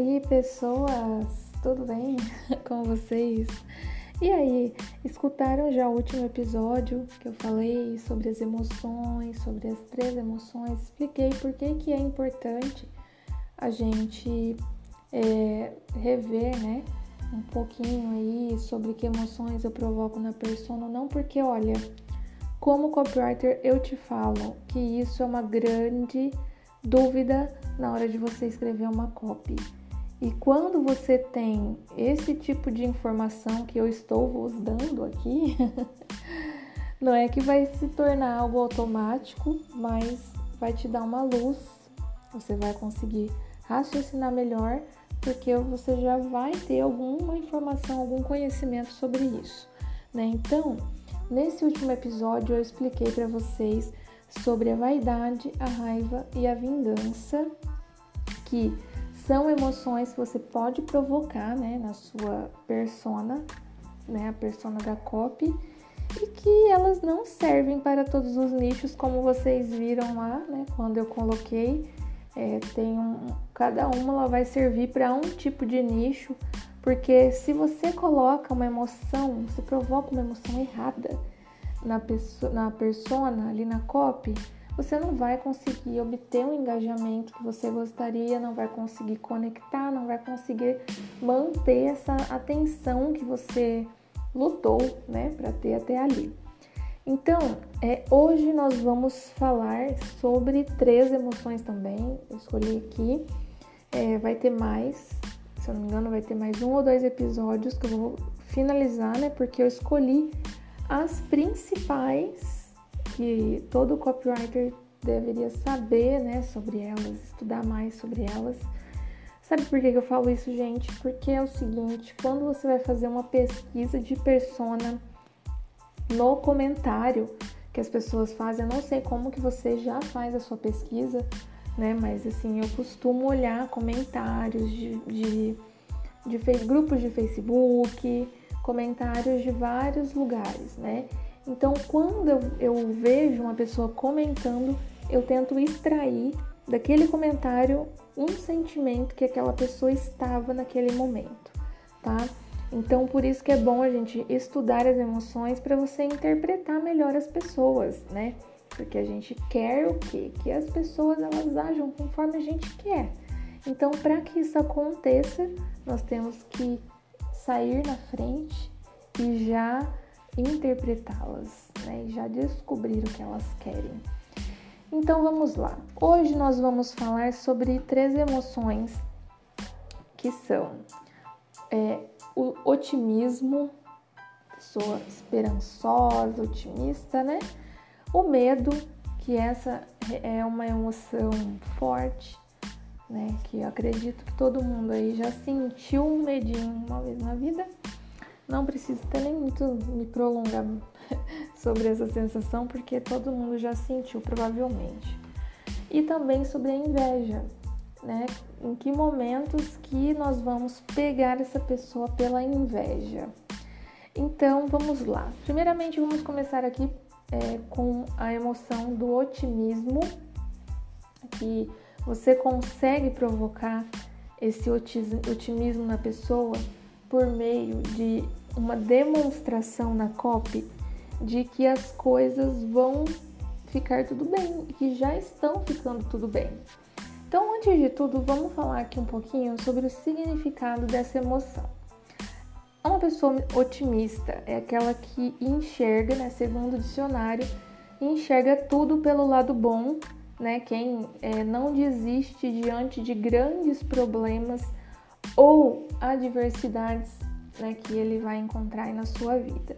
aí, pessoas? Tudo bem com vocês? E aí, escutaram já o último episódio que eu falei sobre as emoções, sobre as três emoções? Expliquei por que, que é importante a gente é, rever, né? Um pouquinho aí sobre que emoções eu provoco na persona, não porque, olha, como copywriter eu te falo que isso é uma grande dúvida na hora de você escrever uma copy. E quando você tem esse tipo de informação que eu estou vos dando aqui, não é que vai se tornar algo automático, mas vai te dar uma luz. Você vai conseguir raciocinar melhor, porque você já vai ter alguma informação, algum conhecimento sobre isso, né? Então, nesse último episódio eu expliquei para vocês sobre a vaidade, a raiva e a vingança, que são emoções que você pode provocar, né, na sua persona, né, a persona da copy, e que elas não servem para todos os nichos, como vocês viram lá, né, quando eu coloquei, é, tem um, cada uma ela vai servir para um tipo de nicho, porque se você coloca uma emoção, você provoca uma emoção errada, na, pessoa, na persona, ali na copy, você não vai conseguir obter o um engajamento que você gostaria, não vai conseguir conectar, não vai conseguir manter essa atenção que você lutou, né, para ter até ali. Então, é, hoje nós vamos falar sobre três emoções também. Eu escolhi aqui, é, vai ter mais, se eu não me engano, vai ter mais um ou dois episódios que eu vou finalizar, né, porque eu escolhi as principais que todo copywriter deveria saber, né, sobre elas, estudar mais sobre elas. Sabe por que eu falo isso, gente? Porque é o seguinte, quando você vai fazer uma pesquisa de persona no comentário que as pessoas fazem, eu não sei como que você já faz a sua pesquisa, né? Mas assim, eu costumo olhar comentários de, de, de, grupos de Facebook, comentários de vários lugares, né? Então, quando eu, eu vejo uma pessoa comentando, eu tento extrair daquele comentário um sentimento que aquela pessoa estava naquele momento, tá? Então, por isso que é bom a gente estudar as emoções para você interpretar melhor as pessoas, né? Porque a gente quer o quê? Que as pessoas elas ajam conforme a gente quer. Então, para que isso aconteça, nós temos que sair na frente e já interpretá-las, né? E já descobrir o que elas querem. Então vamos lá. Hoje nós vamos falar sobre três emoções que são é, o otimismo, pessoa esperançosa, otimista, né? O medo, que essa é uma emoção forte, né? Que eu acredito que todo mundo aí já sentiu um medinho uma vez na vida. Não preciso nem muito me prolongar sobre essa sensação, porque todo mundo já sentiu, provavelmente. E também sobre a inveja, né? Em que momentos que nós vamos pegar essa pessoa pela inveja? Então, vamos lá. Primeiramente, vamos começar aqui é, com a emoção do otimismo, que você consegue provocar esse otimismo na pessoa por meio de uma demonstração na copy de que as coisas vão ficar tudo bem e que já estão ficando tudo bem. Então, antes de tudo, vamos falar aqui um pouquinho sobre o significado dessa emoção. Uma pessoa otimista é aquela que enxerga, né, segundo o dicionário, enxerga tudo pelo lado bom né? Quem é, não desiste diante de grandes problemas ou adversidades né, que ele vai encontrar na sua vida.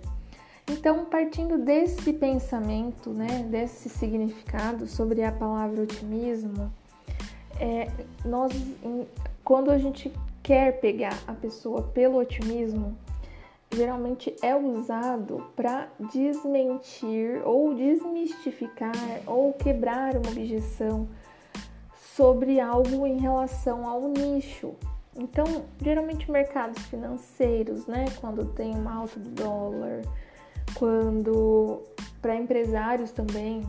Então, partindo desse pensamento, né, desse significado sobre a palavra otimismo, é, nós, quando a gente quer pegar a pessoa pelo otimismo, geralmente é usado para desmentir ou desmistificar ou quebrar uma objeção sobre algo em relação ao nicho. Então, geralmente mercados financeiros, né, quando tem uma alta do dólar, quando para empresários também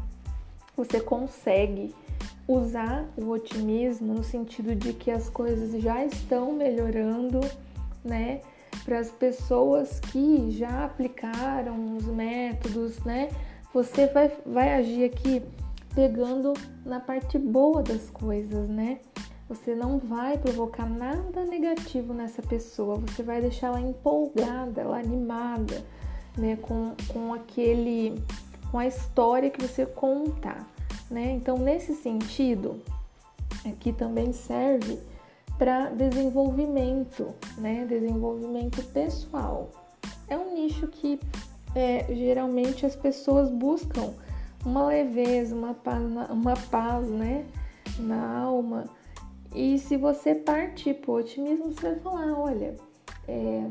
você consegue usar o otimismo no sentido de que as coisas já estão melhorando, né? Para as pessoas que já aplicaram os métodos, né? Você vai, vai agir aqui pegando na parte boa das coisas, né? Você não vai provocar nada negativo nessa pessoa, você vai deixar ela empolgada, ela animada, né? Com, com aquele, com a história que você contar né? Então, nesse sentido, aqui também serve para desenvolvimento, né? Desenvolvimento pessoal. É um nicho que é, geralmente as pessoas buscam uma leveza, uma paz, uma paz, né? Na alma. E se você partir para o otimismo, você vai falar, olha, é,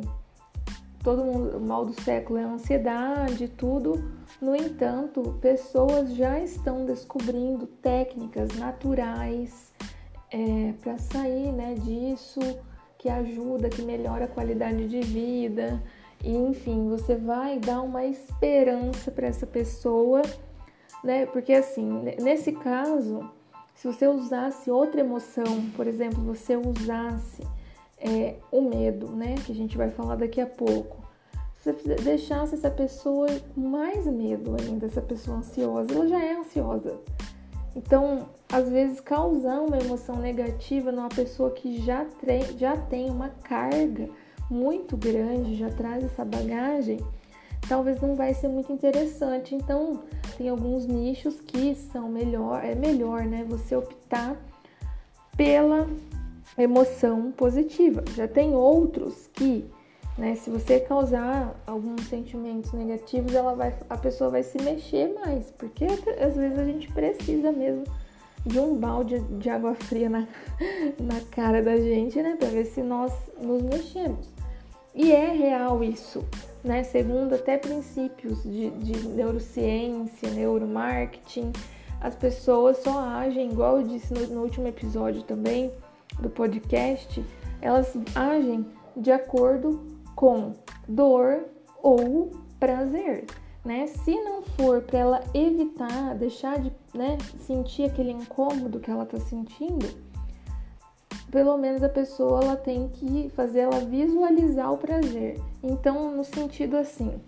todo mundo, o mal do século é a ansiedade, tudo. No entanto, pessoas já estão descobrindo técnicas naturais é, para sair né, disso, que ajuda, que melhora a qualidade de vida. E, enfim, você vai dar uma esperança para essa pessoa, né? Porque assim, nesse caso, se você usasse outra emoção, por exemplo, você usasse é, o medo, né? Que a gente vai falar daqui a pouco. Se você deixasse essa pessoa com mais medo ainda, essa pessoa ansiosa, ela já é ansiosa. Então, às vezes, causar uma emoção negativa numa pessoa que já, já tem uma carga muito grande, já traz essa bagagem, talvez não vai ser muito interessante. Então, tem alguns nichos que são melhor, é melhor, né, você optar pela emoção positiva. Já tem outros que, né, se você causar alguns sentimentos negativos, ela vai, a pessoa vai se mexer mais, porque às vezes a gente precisa mesmo de um balde de água fria na, na cara da gente, né, para ver se nós nos mexemos. E é real isso, né? Segundo até princípios de, de neurociência, neuromarketing, as pessoas só agem, igual eu disse no, no último episódio também, do podcast, elas agem de acordo com dor ou prazer, né? Se não for para ela evitar, deixar de né, sentir aquele incômodo que ela está sentindo, pelo menos a pessoa ela tem que fazer ela visualizar o prazer. Então, no sentido assim,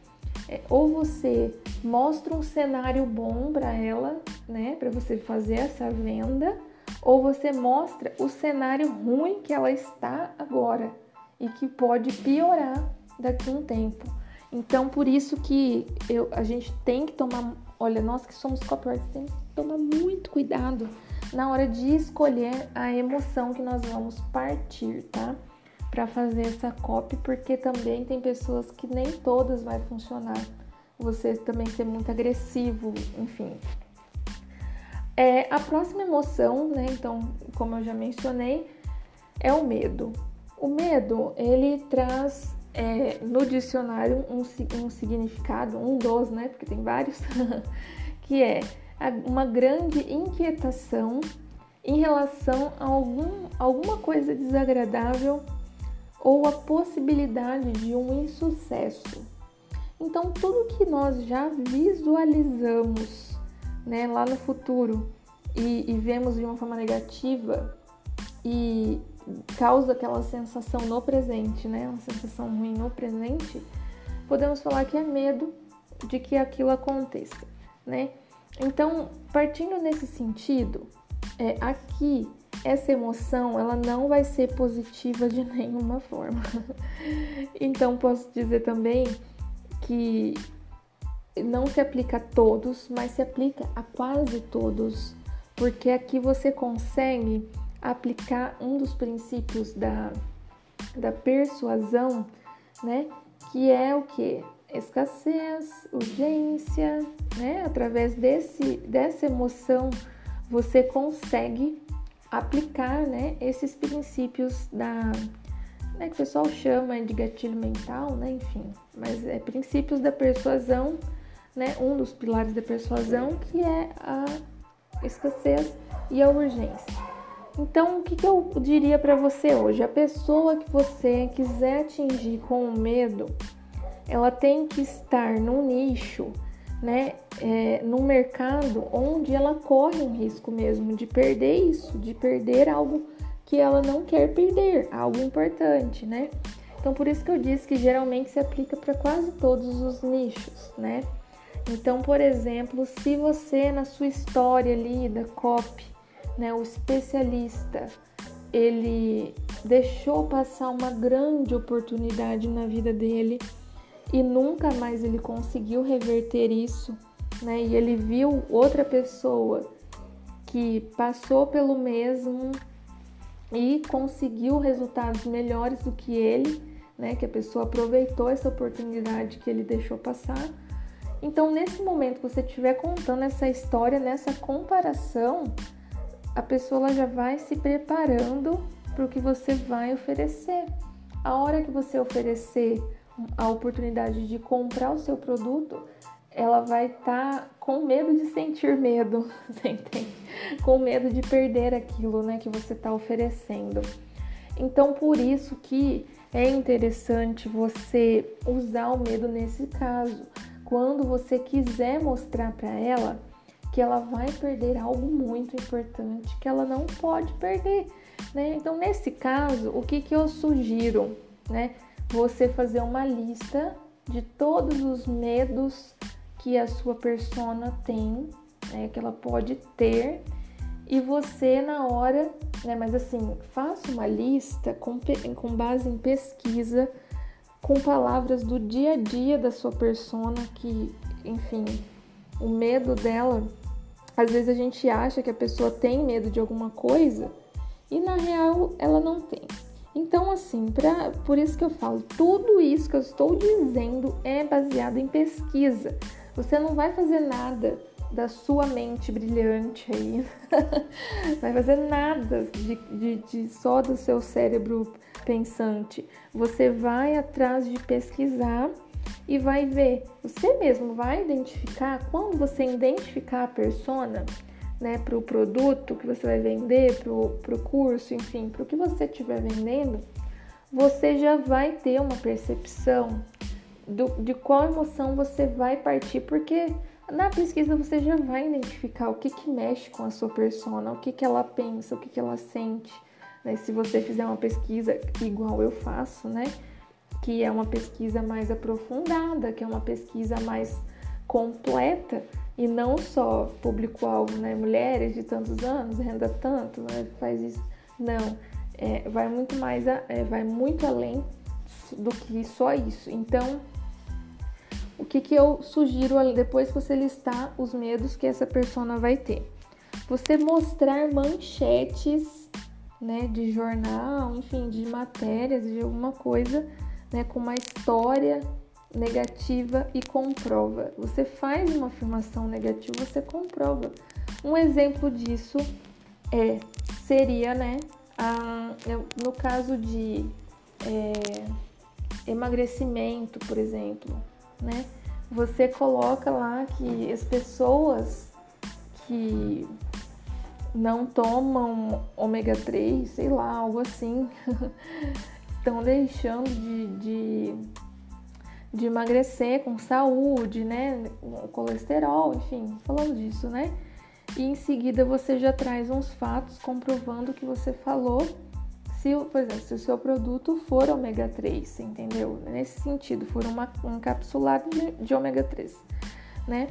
é, ou você mostra um cenário bom para ela, né, para você fazer essa venda, ou você mostra o cenário ruim que ela está agora e que pode piorar daqui a um tempo. Então, por isso que eu, a gente tem que tomar, olha, nós que somos copywriters, tem que tomar muito cuidado na hora de escolher a emoção que nós vamos partir, tá? Para fazer essa copy, porque também tem pessoas que nem todas vai funcionar. Você também ser muito agressivo, enfim, é, a próxima emoção, né? Então, como eu já mencionei, é o medo. O medo, ele traz é, no dicionário um, um significado, um dos, né? Porque tem vários, que é uma grande inquietação em relação a algum, alguma coisa desagradável ou a possibilidade de um insucesso. Então, tudo que nós já visualizamos né, lá no futuro e, e vemos de uma forma negativa e causa aquela sensação no presente, né, uma sensação ruim no presente, podemos falar que é medo de que aquilo aconteça, né? Então, partindo nesse sentido, é, aqui essa emoção ela não vai ser positiva de nenhuma forma. então, posso dizer também que não se aplica a todos, mas se aplica a quase todos, porque aqui você consegue aplicar um dos princípios da, da persuasão, né? Que é o que? Escassez, urgência, né? Através desse, dessa emoção você consegue aplicar, né? Esses princípios da né, que o pessoal chama de gatilho mental, né? Enfim, mas é princípios da persuasão né, um dos pilares da persuasão, que é a escassez e a urgência. Então, o que, que eu diria para você hoje? A pessoa que você quiser atingir com o medo, ela tem que estar num nicho né, é, no mercado onde ela corre um risco mesmo de perder isso, de perder algo que ela não quer perder, algo importante, né? Então por isso que eu disse que geralmente se aplica para quase todos os nichos, né? Então, por exemplo, se você na sua história ali da COP, né, o especialista, ele deixou passar uma grande oportunidade na vida dele e nunca mais ele conseguiu reverter isso, né? E ele viu outra pessoa que passou pelo mesmo e conseguiu resultados melhores do que ele, né? Que a pessoa aproveitou essa oportunidade que ele deixou passar. Então, nesse momento que você estiver contando essa história, nessa comparação, a pessoa já vai se preparando para o que você vai oferecer. A hora que você oferecer a oportunidade de comprar o seu produto, ela vai estar tá com medo de sentir medo, você entende? Com medo de perder aquilo, né, que você está oferecendo. Então, por isso que é interessante você usar o medo nesse caso, quando você quiser mostrar para ela que ela vai perder algo muito importante que ela não pode perder, né? Então, nesse caso, o que, que eu sugiro, né? Você fazer uma lista de todos os medos que a sua persona tem, né? Que ela pode ter e você na hora, né? Mas assim, faça uma lista com, com base em pesquisa, com palavras do dia a dia da sua persona que, enfim, o medo dela às vezes a gente acha que a pessoa tem medo de alguma coisa e na real ela não tem. Então, assim, pra, por isso que eu falo, tudo isso que eu estou dizendo é baseado em pesquisa. Você não vai fazer nada da sua mente brilhante aí, vai fazer nada de, de, de só do seu cérebro pensante. Você vai atrás de pesquisar e vai ver. Você mesmo vai identificar quando você identificar a persona, né, para o produto que você vai vender, para o curso, enfim, para o que você estiver vendendo, você já vai ter uma percepção do, de qual emoção você vai partir, porque na pesquisa você já vai identificar o que, que mexe com a sua persona, o que, que ela pensa, o que, que ela sente. Né? Se você fizer uma pesquisa igual eu faço, né? que é uma pesquisa mais aprofundada, que é uma pesquisa mais completa e não só público-alvo, né? Mulheres de tantos anos, renda tanto, né? faz isso. Não, é, vai muito mais, a, é, vai muito além do que só isso. Então, o que, que eu sugiro depois que você listar os medos que essa persona vai ter? Você mostrar manchetes, né, de jornal, enfim, de matérias, de alguma coisa né, com uma história negativa e comprova. Você faz uma afirmação negativa, você comprova. Um exemplo disso é seria, né, a, no caso de é, emagrecimento, por exemplo, né, você coloca lá que as pessoas que não tomam ômega 3, sei lá, algo assim, estão deixando de, de, de, emagrecer com saúde, né? Colesterol, enfim, falando disso, né? E em seguida você já traz uns fatos comprovando que você falou. Se, por exemplo, se o seu produto for ômega 3, entendeu? Nesse sentido, for uma, um encapsulado de, de ômega 3, né?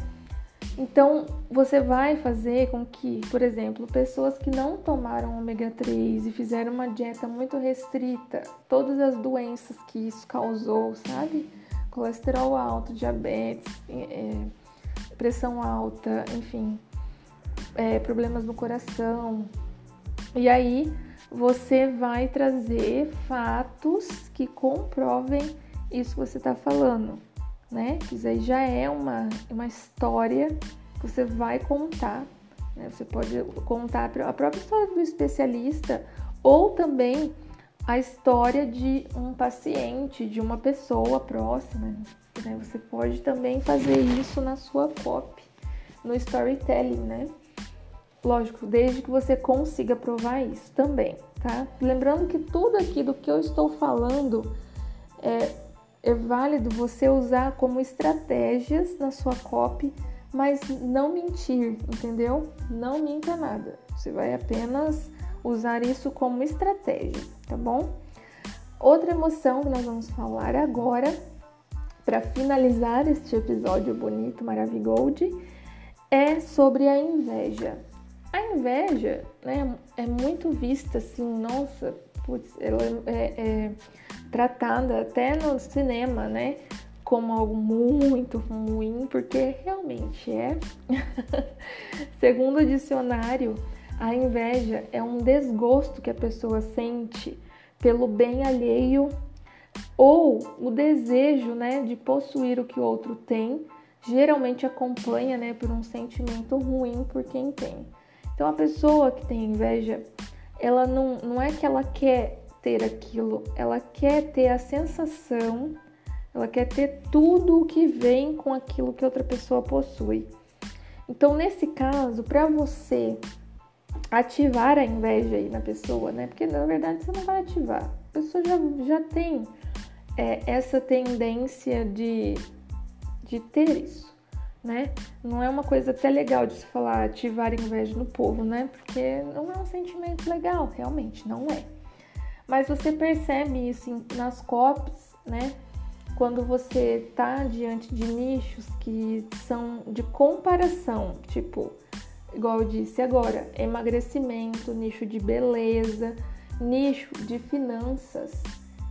Então, você vai fazer com que, por exemplo, pessoas que não tomaram ômega 3 e fizeram uma dieta muito restrita, todas as doenças que isso causou, sabe? Colesterol alto, diabetes, é, pressão alta, enfim, é, problemas no coração. E aí, você vai trazer fatos que comprovem isso que você está falando né? Isso aí já é uma, uma história que você vai contar. Né? Você pode contar a própria história do especialista ou também a história de um paciente, de uma pessoa próxima. Né? Você pode também fazer isso na sua copy, no storytelling, né? Lógico, desde que você consiga provar isso também, tá? Lembrando que tudo aqui do que eu estou falando é é válido você usar como estratégias na sua copy, mas não mentir, entendeu? Não minta nada. Você vai apenas usar isso como estratégia, tá bom? Outra emoção que nós vamos falar agora, para finalizar este episódio bonito, maravilhoso, é sobre a inveja. A inveja né, é muito vista assim, nossa, putz, ela é, é tratada até no cinema, né? Como algo muito ruim, porque realmente é. Segundo o dicionário, a inveja é um desgosto que a pessoa sente pelo bem alheio ou o desejo, né, de possuir o que o outro tem, geralmente acompanha, né, por um sentimento ruim por quem tem. Então a pessoa que tem inveja, ela não, não é que ela quer ter aquilo, ela quer ter a sensação, ela quer ter tudo o que vem com aquilo que outra pessoa possui. Então, nesse caso, para você ativar a inveja aí na pessoa, né? Porque na verdade você não vai ativar, a pessoa já, já tem é, essa tendência de, de ter isso, né? Não é uma coisa até legal de se falar ativar inveja no povo, né? Porque não é um sentimento legal, realmente, não é. Mas você percebe isso nas copies, né? Quando você tá diante de nichos que são de comparação, tipo, igual eu disse agora, emagrecimento, nicho de beleza, nicho de finanças,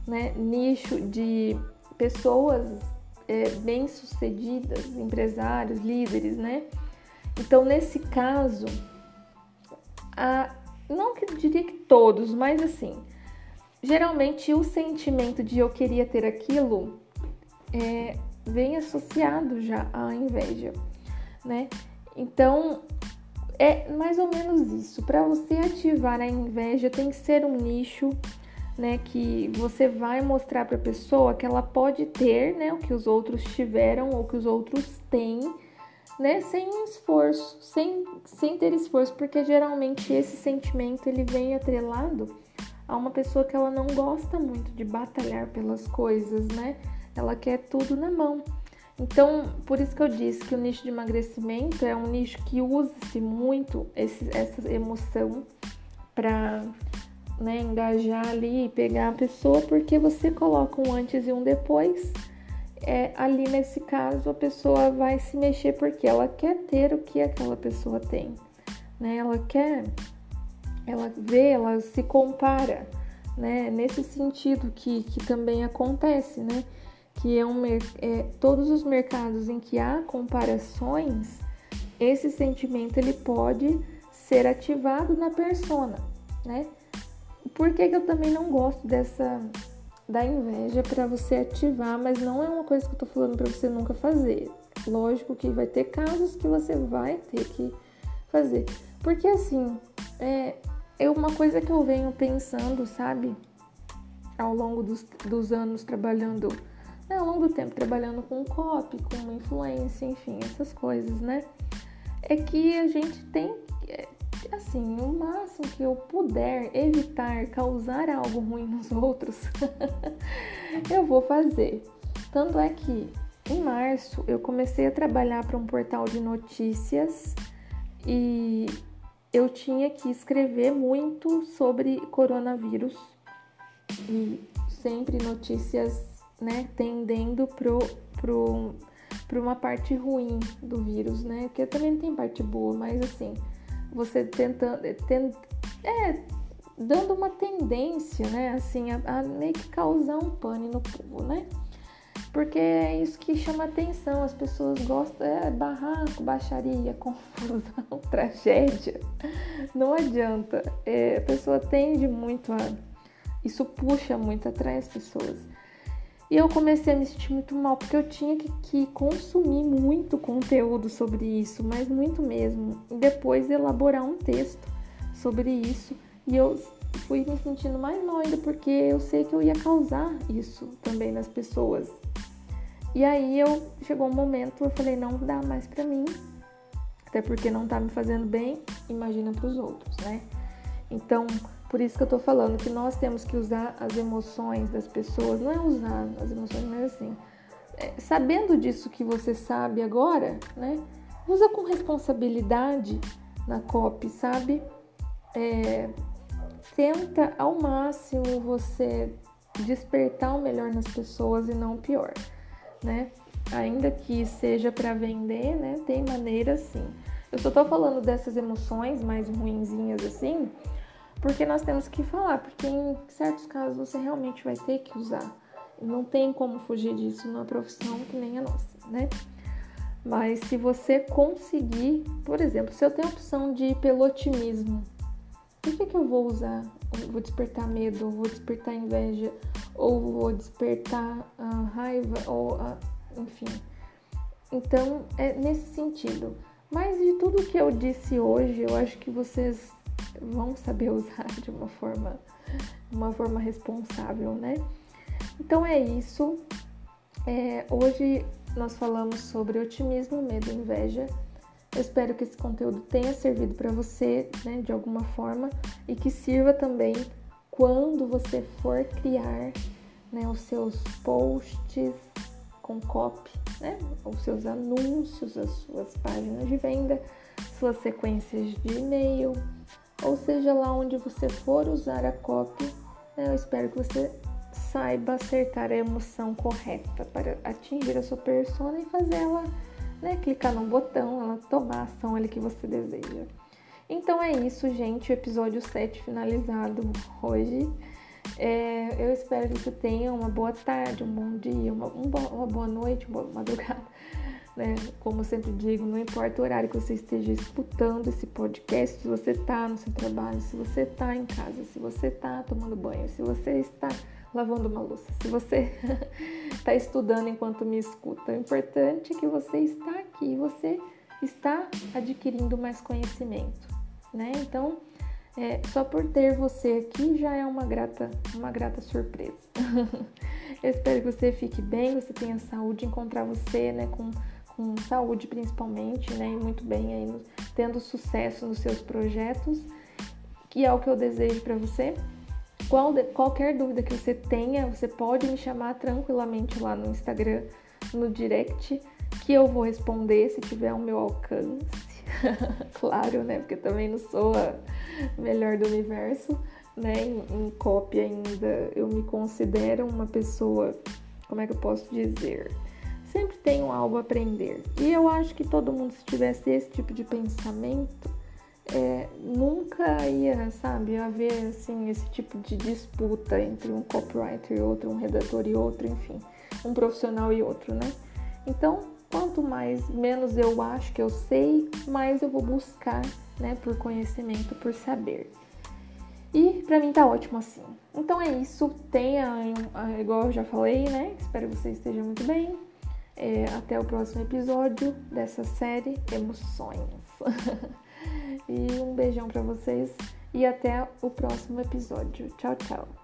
né? Nicho de pessoas é, bem-sucedidas, empresários, líderes, né? Então, nesse caso, a, não que diria que todos, mas assim, geralmente o sentimento de eu queria ter aquilo é, vem associado já à inveja, né? Então é mais ou menos isso. Para você ativar a inveja, tem que ser um nicho, né? Que você vai mostrar para a pessoa que ela pode ter, né? O que os outros tiveram ou que os outros têm, né? Sem esforço, sem, sem ter esforço, porque geralmente esse sentimento ele vem atrelado a uma pessoa que ela não gosta muito de batalhar pelas coisas, né? Ela quer tudo na mão. Então, por isso que eu disse que o nicho de emagrecimento é um nicho que usa-se muito esse, essa emoção para né, engajar ali e pegar a pessoa, porque você coloca um antes e um depois. É, ali nesse caso, a pessoa vai se mexer porque ela quer ter o que aquela pessoa tem, né? Ela quer ela vê, ela se compara, né? Nesse sentido que, que também acontece, né? Que é um é, todos os mercados em que há comparações, esse sentimento ele pode ser ativado na persona, né? Por que, que eu também não gosto dessa da inveja para você ativar, mas não é uma coisa que eu tô falando para você nunca fazer. Lógico que vai ter casos que você vai ter que fazer. Porque assim, é, é uma coisa que eu venho pensando, sabe? Ao longo dos, dos anos trabalhando, né? ao longo do tempo trabalhando com copy, com influência, enfim, essas coisas, né? É que a gente tem, é, assim, o máximo que eu puder evitar causar algo ruim nos outros, eu vou fazer. Tanto é que em março eu comecei a trabalhar para um portal de notícias e eu tinha que escrever muito sobre coronavírus e sempre notícias, né, tendendo pro, pro, pro uma parte ruim do vírus, né? Que também tem parte boa, mas assim, você tentando, tent, é, dando uma tendência, né, assim, a, a meio que causar um pane no povo, né? porque é isso que chama atenção. As pessoas gostam, é barraco, baixaria, confusão, tragédia. Não adianta. É, a pessoa tende muito a. Isso puxa muito, atrai as pessoas. E eu comecei a me sentir muito mal, porque eu tinha que, que consumir muito conteúdo sobre isso, mas muito mesmo. E depois elaborar um texto sobre isso. E eu fui me sentindo mais mal ainda, porque eu sei que eu ia causar isso também nas pessoas. E aí eu chegou um momento, eu falei, não dá mais para mim, até porque não tá me fazendo bem, imagina para os outros, né? Então, Por isso que eu tô falando que nós temos que usar as emoções das pessoas, não é usar as emoções, mas assim, é, sabendo disso que você sabe agora, né? Usa com responsabilidade na copy, sabe? É, tenta ao máximo você despertar o melhor nas pessoas e não o pior, né? Ainda que seja para vender, né? Tem maneiras sim. Eu só tô falando dessas emoções mais ruinzinhas assim, porque nós temos que falar, porque em certos casos você realmente vai ter que usar. Não tem como fugir disso numa profissão que nem a nossa, né? Mas se você conseguir, por exemplo, se eu tenho a opção de ir pelo otimismo, por que, que eu vou usar? vou despertar medo, vou despertar inveja, ou vou despertar uh, raiva, ou uh, enfim. Então, é nesse sentido. Mas de tudo que eu disse hoje, eu acho que vocês vão saber usar de uma forma, uma forma responsável, né? Então é isso. É, hoje nós falamos sobre otimismo, medo e inveja. Eu espero que esse conteúdo tenha servido para você, né, de alguma forma, e que sirva também quando você for criar né, os seus posts com copy, né, os seus anúncios, as suas páginas de venda, suas sequências de e-mail, ou seja lá onde você for usar a copy, né, eu espero que você saiba acertar a emoção correta para atingir a sua persona e fazer ela né, clicar no botão, ela tomar a ação ali que você deseja. Então é isso, gente, o episódio 7 finalizado hoje. É, eu espero que você tenha uma boa tarde, um bom dia, uma, uma boa noite, uma boa madrugada. Né? Como sempre digo, não importa o horário que você esteja escutando esse podcast, se você está no seu trabalho, se você está em casa, se você está tomando banho, se você está lavando uma louça, se você está estudando enquanto me escuta, o importante é que você está aqui, você está adquirindo mais conhecimento, né? Então, é, só por ter você aqui já é uma grata, uma grata surpresa. Eu espero que você fique bem, você tenha saúde, encontrar você, né, com, saúde principalmente, né, e muito bem aí, tendo sucesso nos seus projetos, que é o que eu desejo para você. Qual, qualquer dúvida que você tenha, você pode me chamar tranquilamente lá no Instagram, no direct, que eu vou responder se tiver ao meu alcance. claro, né? Porque também não sou a melhor do universo, né? Em, em cópia ainda, eu me considero uma pessoa, como é que eu posso dizer? Sempre tenho algo a aprender. E eu acho que todo mundo, se tivesse esse tipo de pensamento, é, nunca ia, sabe, haver assim, esse tipo de disputa entre um copywriter e outro, um redator e outro, enfim, um profissional e outro, né? Então, quanto mais menos eu acho que eu sei, mais eu vou buscar, né, por conhecimento, por saber. E para mim tá ótimo assim. Então é isso, tenha, igual eu já falei, né? Espero que você esteja muito bem. É, até o próximo episódio dessa série Emoções. E um beijão para vocês e até o próximo episódio. Tchau, tchau.